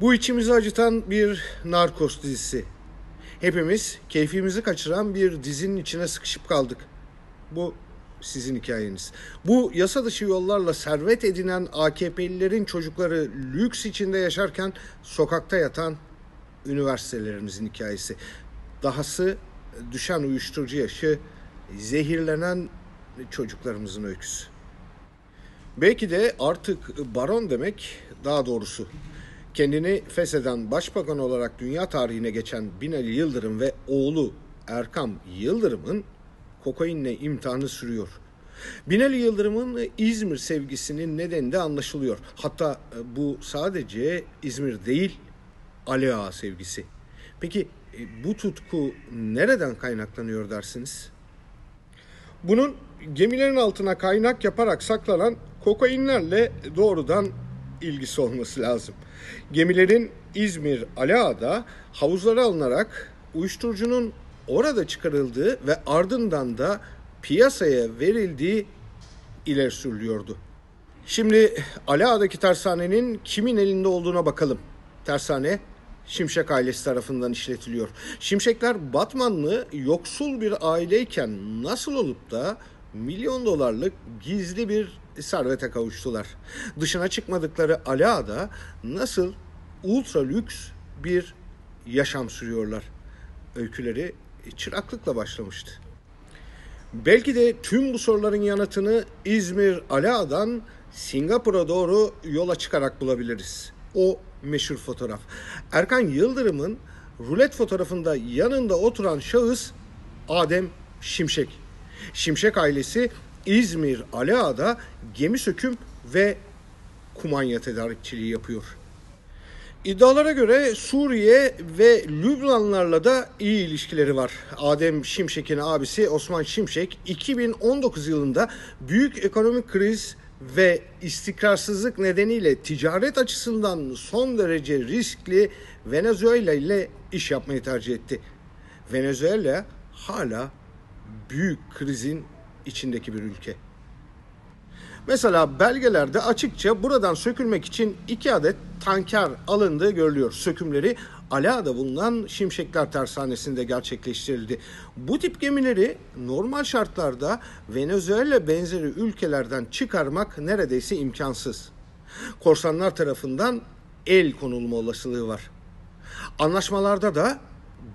Bu içimizi acıtan bir narkos dizisi. Hepimiz keyfimizi kaçıran bir dizinin içine sıkışıp kaldık. Bu sizin hikayeniz. Bu yasa dışı yollarla servet edinen AKP'lilerin çocukları lüks içinde yaşarken sokakta yatan üniversitelerimizin hikayesi. Dahası düşen uyuşturucu yaşı, zehirlenen çocuklarımızın öyküsü. Belki de artık baron demek daha doğrusu. Kendini fesheden başbakan olarak dünya tarihine geçen Binali Yıldırım ve oğlu Erkam Yıldırım'ın kokainle imtihanı sürüyor. Binali Yıldırım'ın İzmir sevgisinin nedeni de anlaşılıyor. Hatta bu sadece İzmir değil, Ali Ağa sevgisi. Peki e, bu tutku nereden kaynaklanıyor dersiniz? Bunun gemilerin altına kaynak yaparak saklanan kokainlerle doğrudan ilgisi olması lazım. Gemilerin İzmir Alaa'da havuzlara alınarak uyuşturucunun orada çıkarıldığı ve ardından da piyasaya verildiği ileri sürülüyordu. Şimdi Alaa'daki tersanenin kimin elinde olduğuna bakalım. Tersane Şimşek ailesi tarafından işletiliyor. Şimşekler Batmanlı yoksul bir aileyken nasıl olup da milyon dolarlık gizli bir servete kavuştular. Dışına çıkmadıkları Alaa'da nasıl ultra lüks bir yaşam sürüyorlar. Öyküleri çıraklıkla başlamıştı. Belki de tüm bu soruların yanıtını İzmir Alaa'dan Singapur'a doğru yola çıkarak bulabiliriz. O meşhur fotoğraf. Erkan Yıldırım'ın rulet fotoğrafında yanında oturan şahıs Adem Şimşek. Şimşek ailesi İzmir Alaa'da gemi söküm ve kumanya tedarikçiliği yapıyor. İddialara göre Suriye ve Lübnanlarla da iyi ilişkileri var. Adem Şimşek'in abisi Osman Şimşek 2019 yılında büyük ekonomik kriz ve istikrarsızlık nedeniyle ticaret açısından son derece riskli Venezuela ile iş yapmayı tercih etti. Venezuela hala büyük krizin içindeki bir ülke. Mesela belgelerde açıkça buradan sökülmek için iki adet tanker alındığı görülüyor. Sökümleri Ala'da bulunan Şimşekler Tersanesi'nde gerçekleştirildi. Bu tip gemileri normal şartlarda Venezuela benzeri ülkelerden çıkarmak neredeyse imkansız. Korsanlar tarafından el konulma olasılığı var. Anlaşmalarda da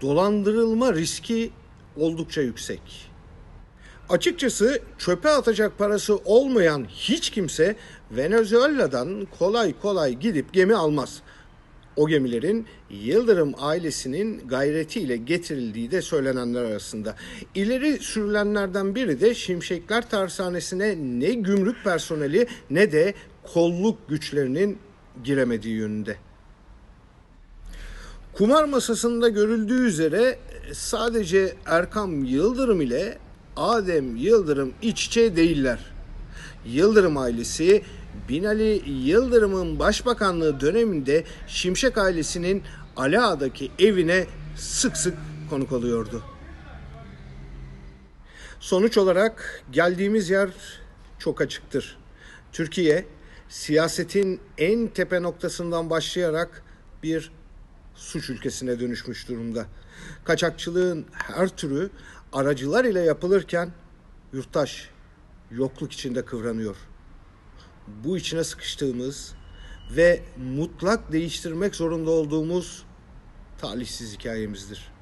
dolandırılma riski oldukça yüksek. Açıkçası çöpe atacak parası olmayan hiç kimse Venezuela'dan kolay kolay gidip gemi almaz. O gemilerin Yıldırım ailesinin gayretiyle getirildiği de söylenenler arasında. İleri sürülenlerden biri de Şimşekler Tersanesi'ne ne gümrük personeli ne de kolluk güçlerinin giremediği yönünde. Kumar masasında görüldüğü üzere sadece Erkam Yıldırım ile Adem Yıldırım iç içe değiller. Yıldırım ailesi Binali Yıldırım'ın başbakanlığı döneminde Şimşek ailesinin Alaa'daki evine sık sık konuk oluyordu. Sonuç olarak geldiğimiz yer çok açıktır. Türkiye siyasetin en tepe noktasından başlayarak bir suç ülkesine dönüşmüş durumda. Kaçakçılığın her türü aracılar ile yapılırken yurttaş yokluk içinde kıvranıyor. Bu içine sıkıştığımız ve mutlak değiştirmek zorunda olduğumuz talihsiz hikayemizdir.